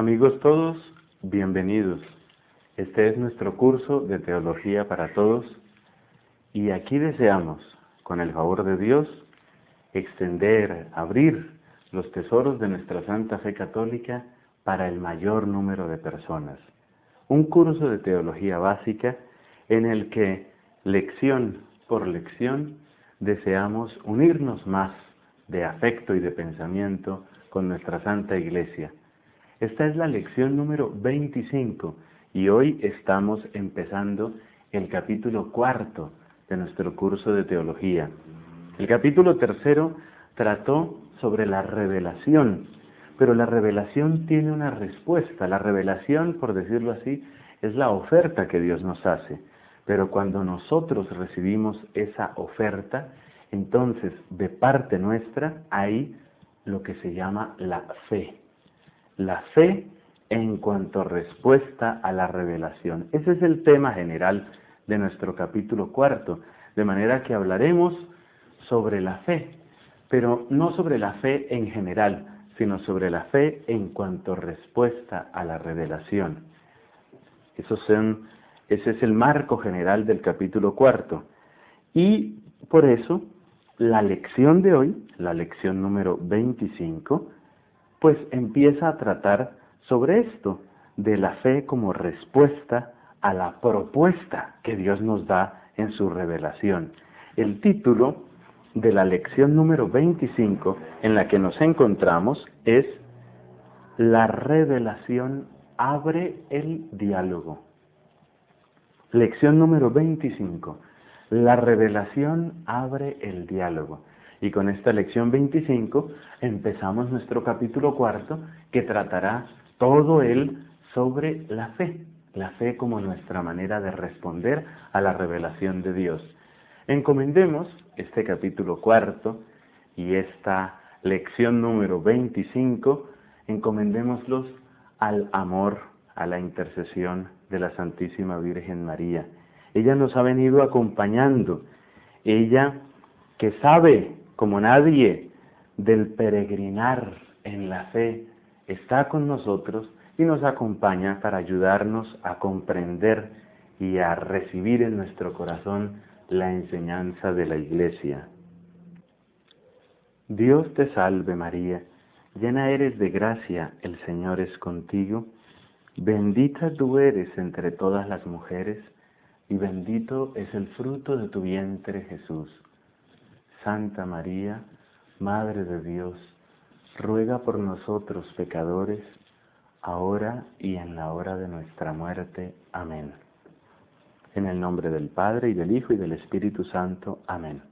Amigos todos, bienvenidos. Este es nuestro curso de Teología para Todos y aquí deseamos, con el favor de Dios, extender, abrir los tesoros de nuestra Santa Fe Católica para el mayor número de personas. Un curso de teología básica en el que, lección por lección, deseamos unirnos más de afecto y de pensamiento con nuestra Santa Iglesia. Esta es la lección número 25 y hoy estamos empezando el capítulo cuarto de nuestro curso de teología. El capítulo tercero trató sobre la revelación, pero la revelación tiene una respuesta. La revelación, por decirlo así, es la oferta que Dios nos hace. Pero cuando nosotros recibimos esa oferta, entonces de parte nuestra hay lo que se llama la fe. La fe en cuanto respuesta a la revelación. Ese es el tema general de nuestro capítulo cuarto, de manera que hablaremos sobre la fe, pero no sobre la fe en general, sino sobre la fe en cuanto respuesta a la revelación. son, ese es el marco general del capítulo cuarto. Y por eso, la lección de hoy, la lección número 25, pues empieza a tratar sobre esto, de la fe como respuesta a la propuesta que Dios nos da en su revelación. El título de la lección número 25 en la que nos encontramos es La revelación abre el diálogo. Lección número 25. La revelación abre el diálogo. Y con esta lección 25 empezamos nuestro capítulo cuarto que tratará todo él sobre la fe, la fe como nuestra manera de responder a la revelación de Dios. Encomendemos este capítulo cuarto y esta lección número 25, encomendémoslos al amor, a la intercesión de la Santísima Virgen María. Ella nos ha venido acompañando, ella que sabe como nadie del peregrinar en la fe, está con nosotros y nos acompaña para ayudarnos a comprender y a recibir en nuestro corazón la enseñanza de la Iglesia. Dios te salve María, llena eres de gracia, el Señor es contigo, bendita tú eres entre todas las mujeres, y bendito es el fruto de tu vientre Jesús. Santa María, Madre de Dios, ruega por nosotros pecadores, ahora y en la hora de nuestra muerte. Amén. En el nombre del Padre y del Hijo y del Espíritu Santo. Amén.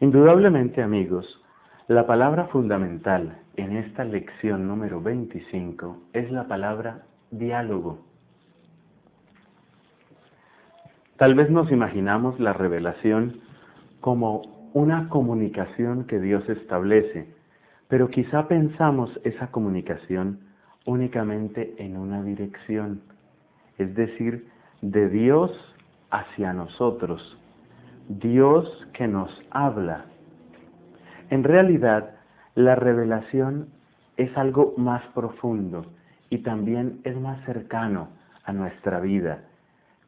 Indudablemente, amigos, la palabra fundamental en esta lección número 25 es la palabra diálogo. Tal vez nos imaginamos la revelación como una comunicación que Dios establece, pero quizá pensamos esa comunicación únicamente en una dirección, es decir, de Dios hacia nosotros, Dios que nos habla. En realidad, la revelación es algo más profundo y también es más cercano a nuestra vida.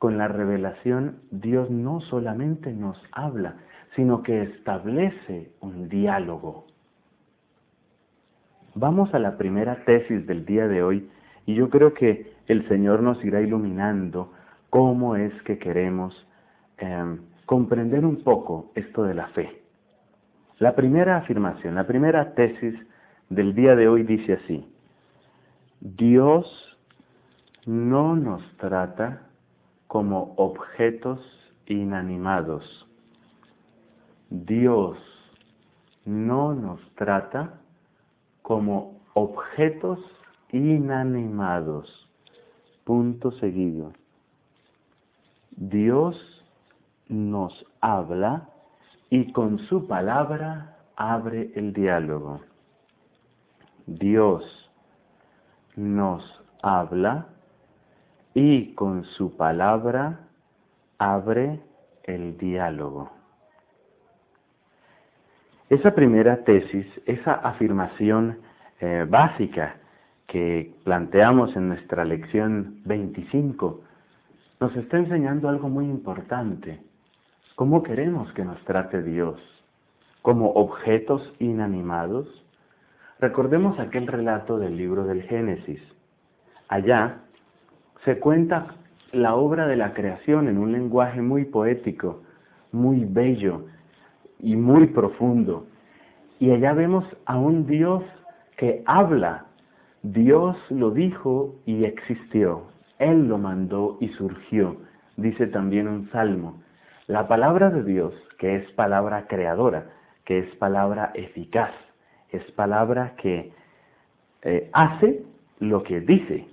Con la revelación Dios no solamente nos habla, sino que establece un diálogo. Vamos a la primera tesis del día de hoy y yo creo que el Señor nos irá iluminando cómo es que queremos em, comprender un poco esto de la fe. La primera afirmación, la primera tesis del día de hoy dice así, Dios no nos trata como objetos inanimados Dios no nos trata como objetos inanimados. Punto seguido. Dios nos habla y con su palabra abre el diálogo. Dios nos habla y con su palabra abre el diálogo. Esa primera tesis, esa afirmación eh, básica que planteamos en nuestra lección 25, nos está enseñando algo muy importante. ¿Cómo queremos que nos trate Dios? ¿Como objetos inanimados? Recordemos aquel relato del libro del Génesis. Allá se cuenta la obra de la creación en un lenguaje muy poético, muy bello y muy profundo. Y allá vemos a un Dios que habla. Dios lo dijo y existió. Él lo mandó y surgió. Dice también un salmo. La palabra de Dios, que es palabra creadora, que es palabra eficaz, es palabra que eh, hace lo que dice.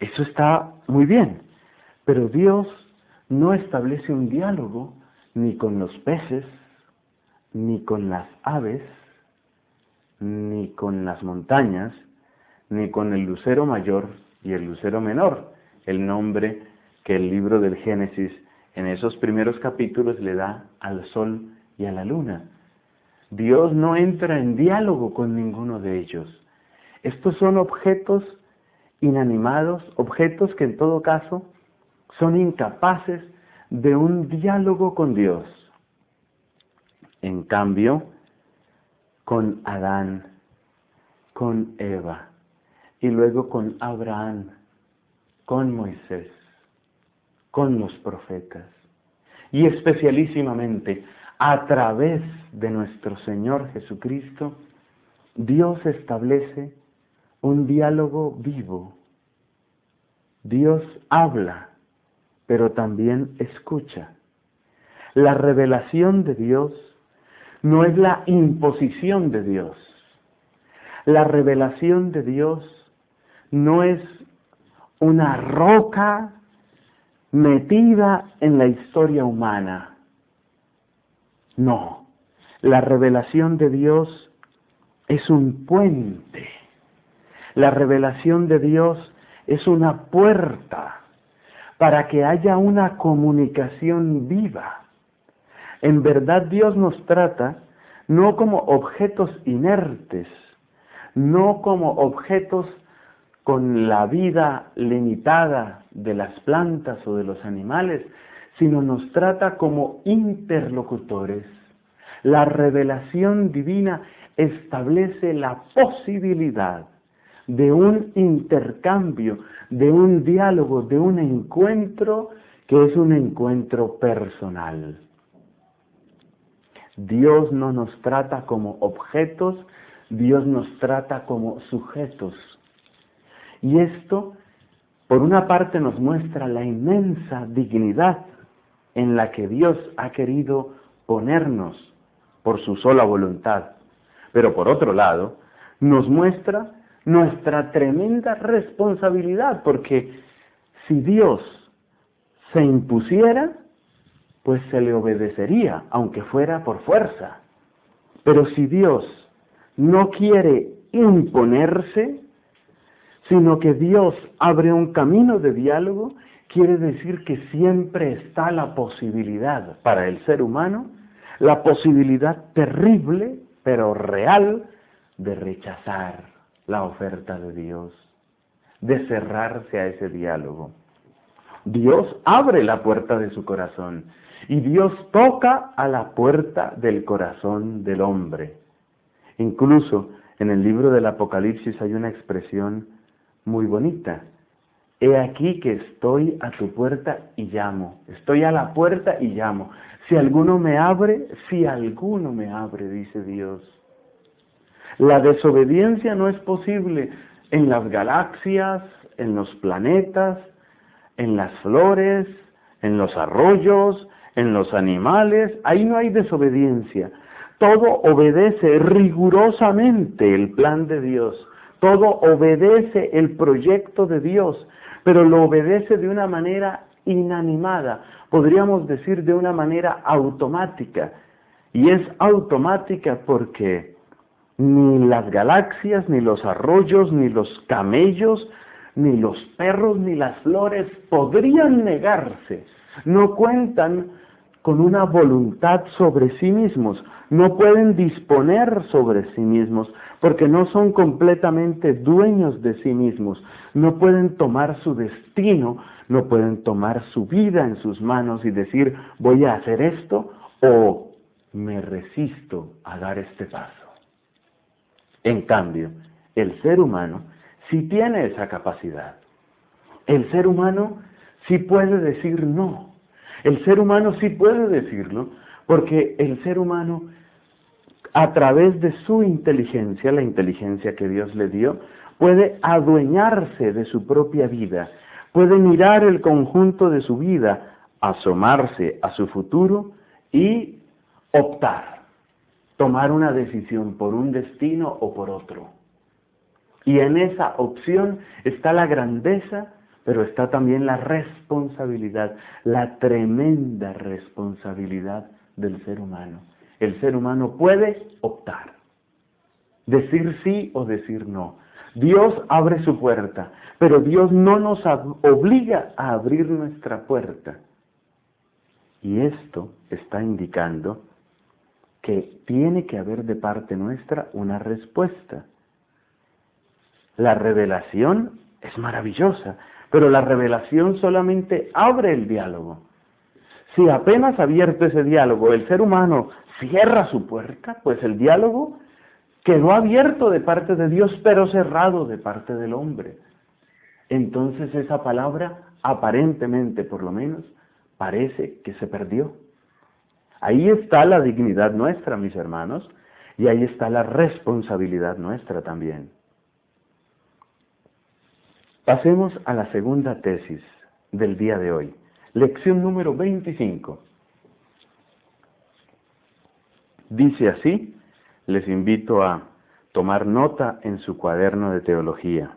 Eso está muy bien, pero Dios no establece un diálogo ni con los peces, ni con las aves, ni con las montañas, ni con el lucero mayor y el lucero menor, el nombre que el libro del Génesis en esos primeros capítulos le da al sol y a la luna. Dios no entra en diálogo con ninguno de ellos. Estos son objetos inanimados, objetos que en todo caso son incapaces de un diálogo con Dios. En cambio, con Adán, con Eva y luego con Abraham, con Moisés, con los profetas y especialísimamente a través de nuestro Señor Jesucristo, Dios establece un diálogo vivo. Dios habla, pero también escucha. La revelación de Dios no es la imposición de Dios. La revelación de Dios no es una roca metida en la historia humana. No, la revelación de Dios es un puente la revelación de Dios es una puerta para que haya una comunicación viva. En verdad Dios nos trata no como objetos inertes, no como objetos con la vida limitada de las plantas o de los animales, sino nos trata como interlocutores. La revelación divina establece la posibilidad de un intercambio, de un diálogo, de un encuentro que es un encuentro personal. Dios no nos trata como objetos, Dios nos trata como sujetos. Y esto, por una parte, nos muestra la inmensa dignidad en la que Dios ha querido ponernos por su sola voluntad. Pero por otro lado, nos muestra nuestra tremenda responsabilidad, porque si Dios se impusiera, pues se le obedecería, aunque fuera por fuerza. Pero si Dios no quiere imponerse, sino que Dios abre un camino de diálogo, quiere decir que siempre está la posibilidad para el ser humano, la posibilidad terrible, pero real, de rechazar la oferta de Dios, de cerrarse a ese diálogo. Dios abre la puerta de su corazón y Dios toca a la puerta del corazón del hombre. Incluso en el libro del Apocalipsis hay una expresión muy bonita. He aquí que estoy a tu puerta y llamo. Estoy a la puerta y llamo. Si alguno me abre, si alguno me abre, dice Dios. La desobediencia no es posible en las galaxias, en los planetas, en las flores, en los arroyos, en los animales. Ahí no hay desobediencia. Todo obedece rigurosamente el plan de Dios. Todo obedece el proyecto de Dios, pero lo obedece de una manera inanimada, podríamos decir de una manera automática. Y es automática porque ni las galaxias, ni los arroyos, ni los camellos, ni los perros, ni las flores podrían negarse. No cuentan con una voluntad sobre sí mismos, no pueden disponer sobre sí mismos, porque no son completamente dueños de sí mismos, no pueden tomar su destino, no pueden tomar su vida en sus manos y decir voy a hacer esto o me resisto a dar este paso. En cambio, el ser humano sí tiene esa capacidad. El ser humano sí puede decir no. El ser humano sí puede decirlo porque el ser humano a través de su inteligencia, la inteligencia que Dios le dio, puede adueñarse de su propia vida, puede mirar el conjunto de su vida, asomarse a su futuro y optar, tomar una decisión por un destino o por otro. Y en esa opción está la grandeza, pero está también la responsabilidad, la tremenda responsabilidad del ser humano. El ser humano puede optar, decir sí o decir no. Dios abre su puerta, pero Dios no nos obliga a abrir nuestra puerta. Y esto está indicando que tiene que haber de parte nuestra una respuesta. La revelación es maravillosa, pero la revelación solamente abre el diálogo. Si apenas abierto ese diálogo el ser humano cierra su puerta, pues el diálogo quedó abierto de parte de Dios, pero cerrado de parte del hombre. Entonces esa palabra, aparentemente por lo menos, parece que se perdió. Ahí está la dignidad nuestra, mis hermanos, y ahí está la responsabilidad nuestra también. Pasemos a la segunda tesis del día de hoy, lección número 25. Dice así, les invito a tomar nota en su cuaderno de teología.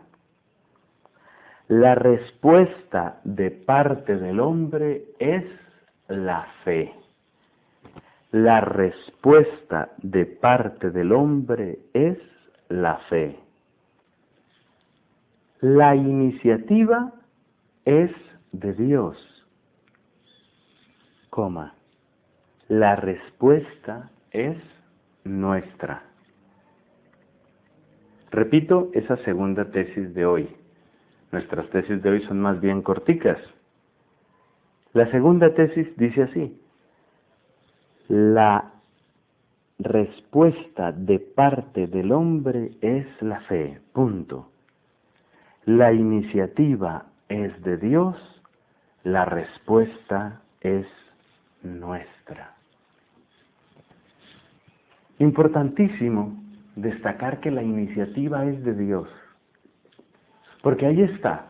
La respuesta de parte del hombre es la fe. La respuesta de parte del hombre es la fe. La iniciativa es de Dios, coma. La respuesta es nuestra. Repito esa segunda tesis de hoy. Nuestras tesis de hoy son más bien corticas. La segunda tesis dice así. La respuesta de parte del hombre es la fe. Punto. La iniciativa es de Dios, la respuesta es nuestra. Importantísimo destacar que la iniciativa es de Dios, porque ahí está,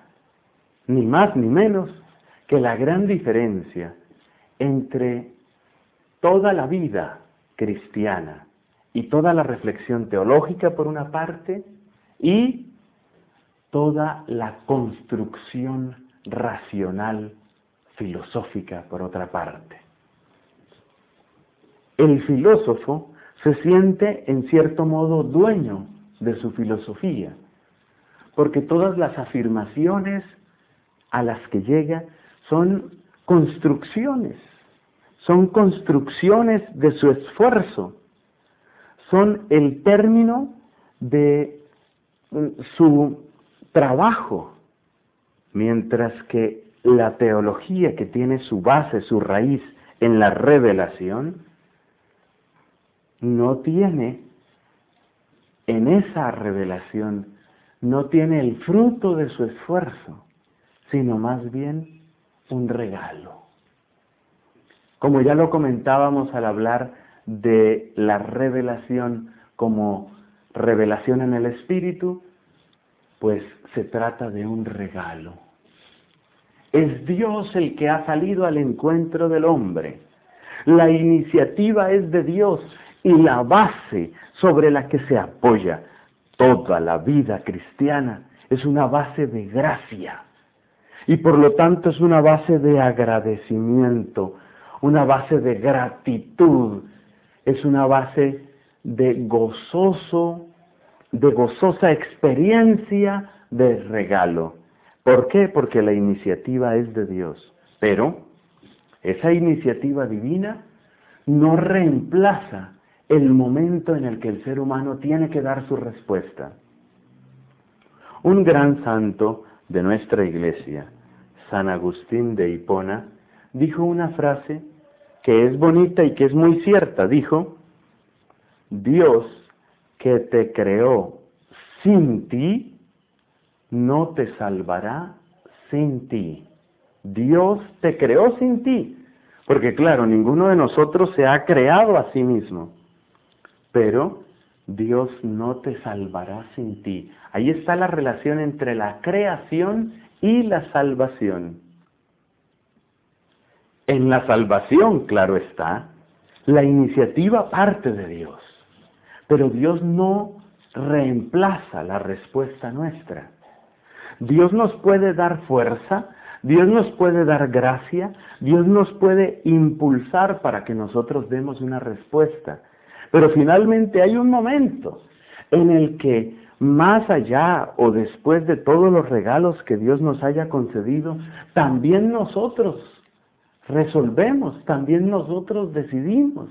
ni más ni menos que la gran diferencia entre toda la vida cristiana y toda la reflexión teológica por una parte y toda la construcción racional filosófica por otra parte. El filósofo se siente en cierto modo dueño de su filosofía, porque todas las afirmaciones a las que llega son construcciones, son construcciones de su esfuerzo, son el término de mm, su trabajo, mientras que la teología que tiene su base, su raíz en la revelación, no tiene en esa revelación, no tiene el fruto de su esfuerzo, sino más bien un regalo. Como ya lo comentábamos al hablar de la revelación como revelación en el Espíritu, pues se trata de un regalo. Es Dios el que ha salido al encuentro del hombre. La iniciativa es de Dios y la base sobre la que se apoya toda la vida cristiana es una base de gracia y por lo tanto es una base de agradecimiento, una base de gratitud, es una base de gozoso, de gozosa experiencia de regalo. ¿Por qué? Porque la iniciativa es de Dios. Pero esa iniciativa divina no reemplaza el momento en el que el ser humano tiene que dar su respuesta. Un gran santo de nuestra iglesia, San Agustín de Hipona, dijo una frase que es bonita y que es muy cierta. Dijo, Dios que te creó sin ti, no te salvará sin ti. Dios te creó sin ti. Porque claro, ninguno de nosotros se ha creado a sí mismo. Pero Dios no te salvará sin ti. Ahí está la relación entre la creación y la salvación. En la salvación, claro está, la iniciativa parte de Dios, pero Dios no reemplaza la respuesta nuestra. Dios nos puede dar fuerza, Dios nos puede dar gracia, Dios nos puede impulsar para que nosotros demos una respuesta. Pero finalmente hay un momento en el que más allá o después de todos los regalos que Dios nos haya concedido, también nosotros resolvemos, también nosotros decidimos.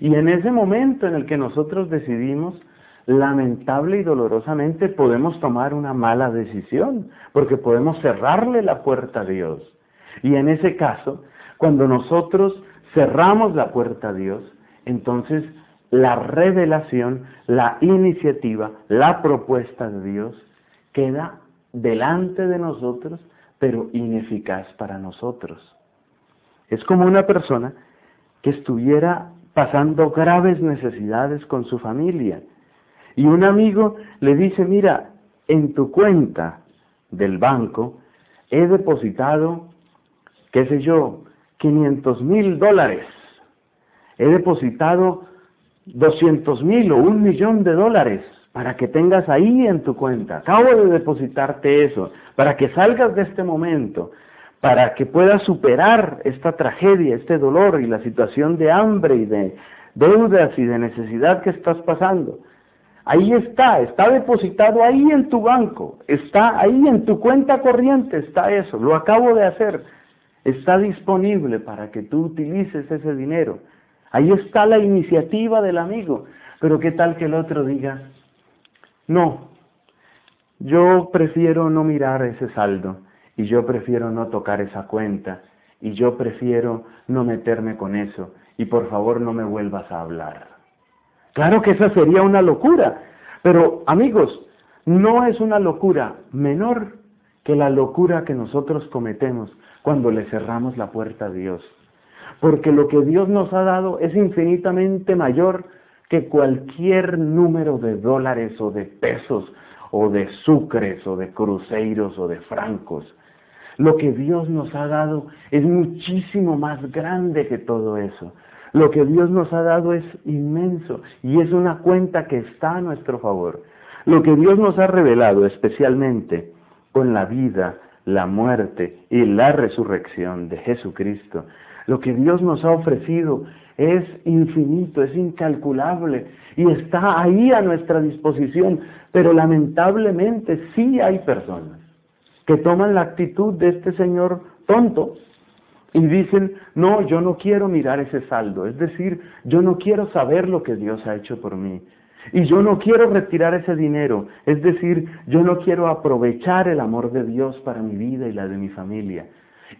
Y en ese momento en el que nosotros decidimos, lamentable y dolorosamente podemos tomar una mala decisión, porque podemos cerrarle la puerta a Dios. Y en ese caso, cuando nosotros cerramos la puerta a Dios, entonces la revelación, la iniciativa, la propuesta de Dios queda delante de nosotros, pero ineficaz para nosotros. Es como una persona que estuviera pasando graves necesidades con su familia y un amigo le dice, mira, en tu cuenta del banco he depositado, qué sé yo, 500 mil dólares. He depositado 200 mil o un millón de dólares para que tengas ahí en tu cuenta. Acabo de depositarte eso, para que salgas de este momento, para que puedas superar esta tragedia, este dolor y la situación de hambre y de deudas y de necesidad que estás pasando. Ahí está, está depositado ahí en tu banco, está ahí en tu cuenta corriente, está eso, lo acabo de hacer, está disponible para que tú utilices ese dinero. Ahí está la iniciativa del amigo, pero ¿qué tal que el otro diga, no, yo prefiero no mirar ese saldo y yo prefiero no tocar esa cuenta y yo prefiero no meterme con eso y por favor no me vuelvas a hablar. Claro que esa sería una locura, pero amigos, no es una locura menor que la locura que nosotros cometemos cuando le cerramos la puerta a Dios. Porque lo que Dios nos ha dado es infinitamente mayor que cualquier número de dólares o de pesos o de sucres o de cruceros o de francos. Lo que Dios nos ha dado es muchísimo más grande que todo eso. Lo que Dios nos ha dado es inmenso y es una cuenta que está a nuestro favor. Lo que Dios nos ha revelado especialmente con la vida, la muerte y la resurrección de Jesucristo, lo que Dios nos ha ofrecido es infinito, es incalculable y está ahí a nuestra disposición, pero lamentablemente sí hay personas que toman la actitud de este señor tonto y dicen, no, yo no quiero mirar ese saldo, es decir, yo no quiero saber lo que Dios ha hecho por mí. Y yo no quiero retirar ese dinero, es decir, yo no quiero aprovechar el amor de Dios para mi vida y la de mi familia.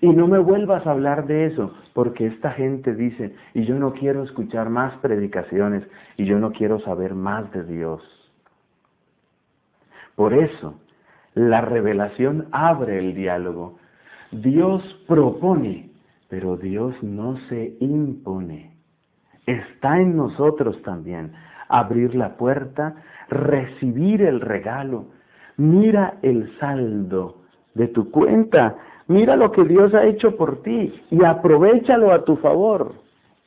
Y no me vuelvas a hablar de eso, porque esta gente dice, y yo no quiero escuchar más predicaciones, y yo no quiero saber más de Dios. Por eso, la revelación abre el diálogo. Dios propone pero Dios no se impone. Está en nosotros también abrir la puerta, recibir el regalo. Mira el saldo de tu cuenta. Mira lo que Dios ha hecho por ti y aprovechalo a tu favor.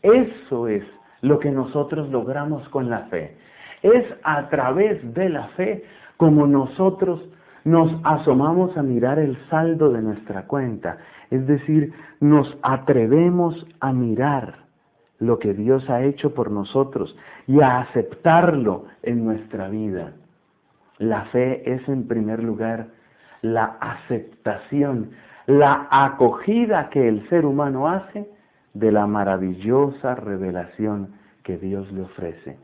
Eso es lo que nosotros logramos con la fe. Es a través de la fe como nosotros nos asomamos a mirar el saldo de nuestra cuenta, es decir, nos atrevemos a mirar lo que Dios ha hecho por nosotros y a aceptarlo en nuestra vida. La fe es en primer lugar la aceptación, la acogida que el ser humano hace de la maravillosa revelación que Dios le ofrece.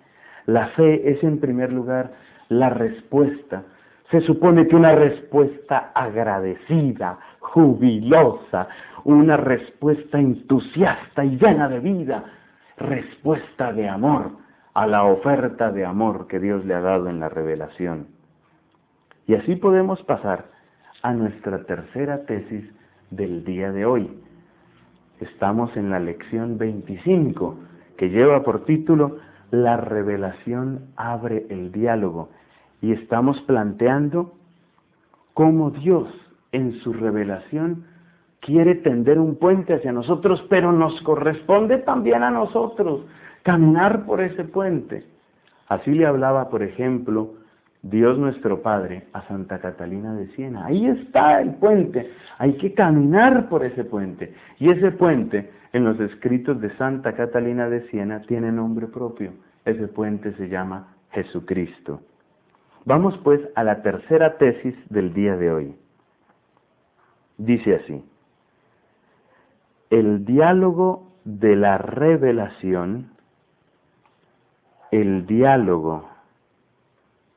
La fe es en primer lugar la respuesta. Se supone que una respuesta agradecida, jubilosa, una respuesta entusiasta y llena de vida, respuesta de amor a la oferta de amor que Dios le ha dado en la revelación. Y así podemos pasar a nuestra tercera tesis del día de hoy. Estamos en la lección 25, que lleva por título La revelación abre el diálogo. Y estamos planteando cómo Dios en su revelación quiere tender un puente hacia nosotros, pero nos corresponde también a nosotros caminar por ese puente. Así le hablaba, por ejemplo, Dios nuestro Padre a Santa Catalina de Siena. Ahí está el puente, hay que caminar por ese puente. Y ese puente, en los escritos de Santa Catalina de Siena, tiene nombre propio. Ese puente se llama Jesucristo. Vamos pues a la tercera tesis del día de hoy. Dice así, el diálogo de la revelación, el diálogo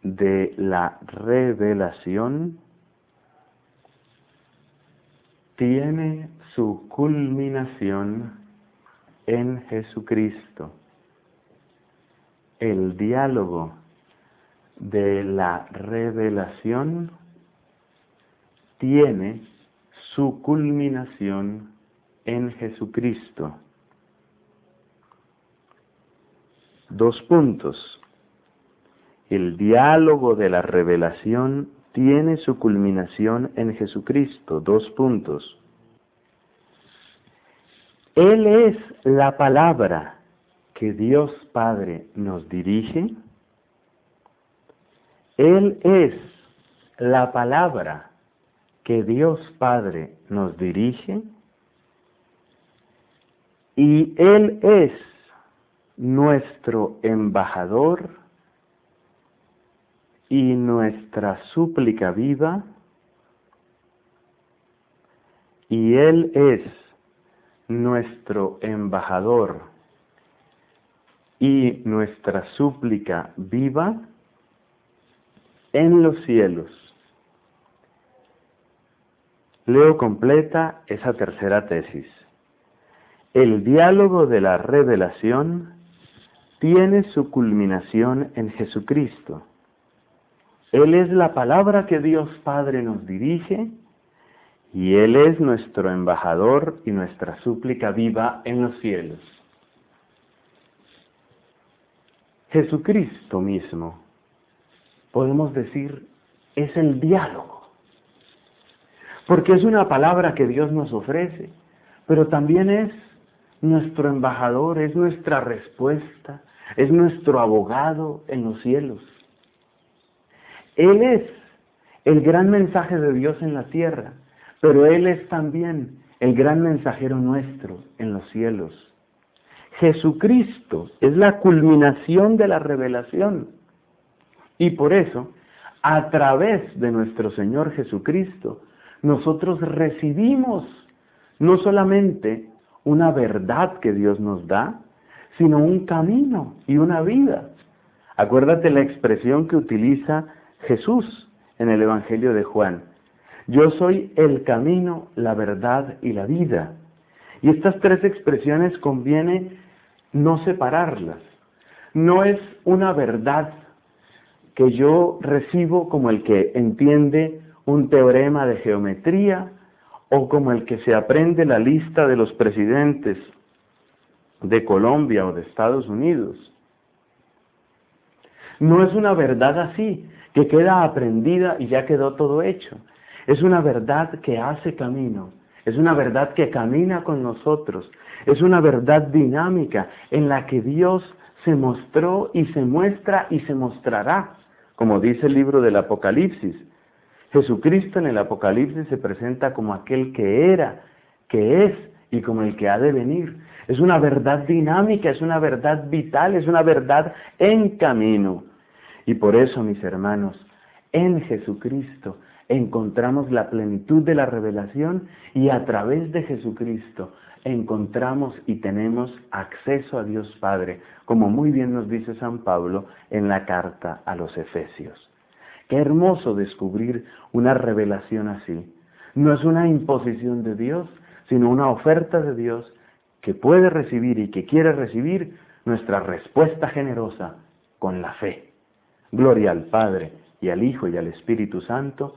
de la revelación tiene su culminación en Jesucristo. El diálogo de la revelación tiene su culminación en Jesucristo. Dos puntos. El diálogo de la revelación tiene su culminación en Jesucristo. Dos puntos. Él es la palabra que Dios Padre nos dirige. Él es la palabra que Dios Padre nos dirige. Y Él es nuestro embajador y nuestra súplica viva, y Él es nuestro embajador y nuestra súplica viva en los cielos. Leo completa esa tercera tesis. El diálogo de la revelación tiene su culminación en Jesucristo él es la palabra que Dios Padre nos dirige y Él es nuestro embajador y nuestra súplica viva en los cielos. Jesucristo mismo, podemos decir, es el diálogo, porque es una palabra que Dios nos ofrece, pero también es nuestro embajador, es nuestra respuesta, es nuestro abogado en los cielos. Él es el gran mensaje de Dios en la tierra, pero Él es también el gran mensajero nuestro en los cielos. Jesucristo es la culminación de la revelación. Y por eso, a través de nuestro Señor Jesucristo, nosotros recibimos no solamente una verdad que Dios nos da, sino un camino y una vida. Acuérdate la expresión que utiliza Jesús en el Evangelio de Juan. Yo soy el camino, la verdad y la vida. Y estas tres expresiones conviene no separarlas. No es una verdad que yo recibo como el que entiende un teorema de geometría o como el que se aprende la lista de los presidentes de Colombia o de Estados Unidos. No es una verdad así, que queda aprendida y ya quedó todo hecho. Es una verdad que hace camino, es una verdad que camina con nosotros, es una verdad dinámica en la que Dios se mostró y se muestra y se mostrará, como dice el libro del Apocalipsis. Jesucristo en el Apocalipsis se presenta como aquel que era, que es y como el que ha de venir. Es una verdad dinámica, es una verdad vital, es una verdad en camino. Y por eso, mis hermanos, En Jesucristo encontramos la plenitud de la revelación y a través de Jesucristo encontramos y tenemos acceso a Dios Padre, como muy bien nos dice San Pablo en la carta a los Efesios. Qué hermoso descubrir una revelación así. No es una imposición de Dios, sino una oferta de Dios que puede recibir y que quiere recibir nuestra respuesta generosa con la fe. Gloria al Padre y al Hijo y al Espíritu Santo,